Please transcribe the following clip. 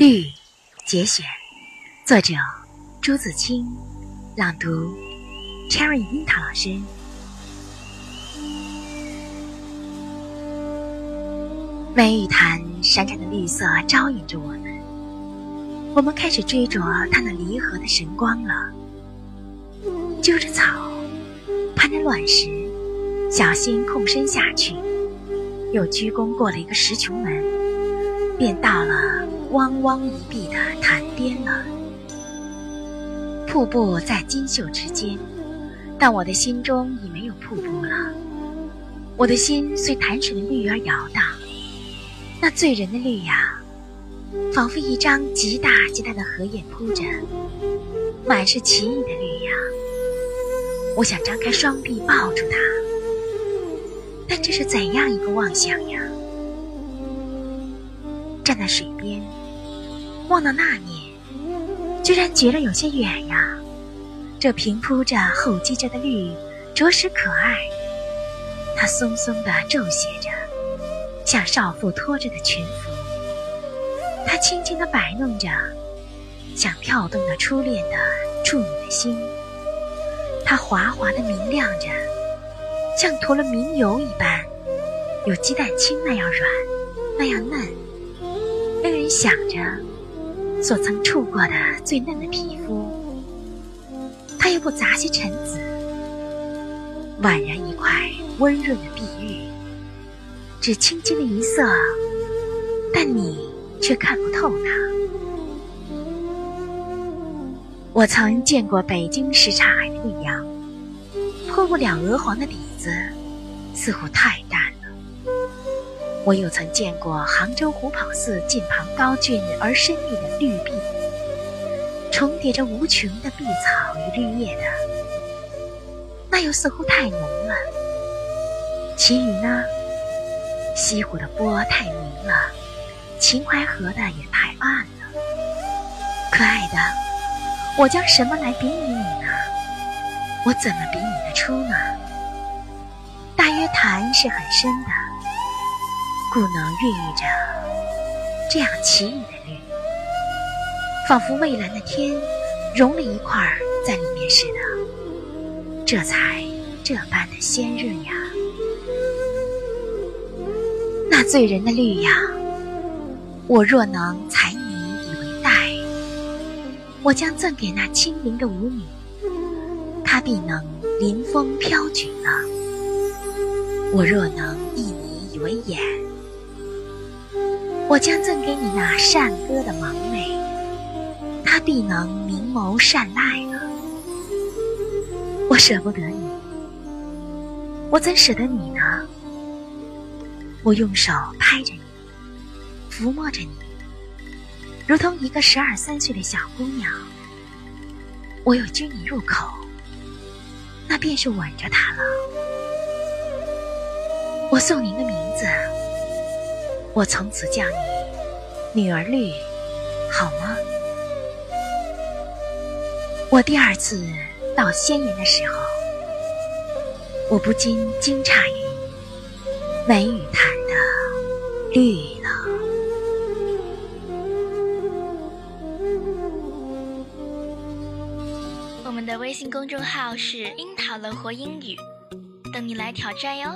绿节选，作者朱自清，朗读 Cherry 樱桃老师。梅雨潭闪闪的绿色招引着我们，我们开始追逐它那离合的神光了。揪着草，攀着卵石，小心空身下去，又鞠躬过了一个石穹门，便到了汪汪一碧的潭边了。瀑布在金秀之间，但我的心中已没有瀑布了。我的心随潭水的绿而摇荡。那醉人的绿呀，仿佛一张极大极大的荷叶铺着，满是奇异的绿呀。我想张开双臂抱住它，但这是怎样一个妄想呀！在水边，望到那面，居然觉得有些远呀。这平铺着、厚积着的绿，着实可爱。它松松的皱斜着。像少妇拖着的裙服，它轻轻的摆弄着，像跳动的初恋的处女的心。它滑滑的明亮着，像涂了明油一般，有鸡蛋清那样软，那样嫩，想着所曾触过的最嫩的皮肤。它又不杂些尘子，宛然一块温润的碧玉。只轻轻的一色，但你却看不透它。我曾见过北京什刹海的绿杨，破不了鹅黄的底子，似乎太。我又曾见过杭州虎跑寺近旁高峻而深密的绿壁，重叠着无穷的碧草与绿叶的，那又似乎太浓了。其余呢？西湖的波太明了，秦淮河的也太暗了。可爱的，我将什么来比拟你呢？我怎么比拟得出呢？大约潭是很深的，故能孕育着这样奇异的绿，仿佛蔚蓝的天融了一块在里面似的，这才这般的鲜润呀。那醉人的绿呀，我若能采你以为带，我将赠给那轻灵的舞女，她必能临风飘举了。我若能忆你以为眼，我将赠给你那善歌的盲妹，她必能明眸善睐了。我舍不得你，我怎舍得你呢？我用手拍着你，抚摸着你，如同一个十二三岁的小姑娘。我又拘你入口，那便是吻着她了。我送你个名字，我从此叫你女儿绿，好吗？我第二次到仙岩的时候，我不禁惊诧于。梅雨潭的绿了。我们的微信公众号是“樱桃乐活英语”，等你来挑战哟。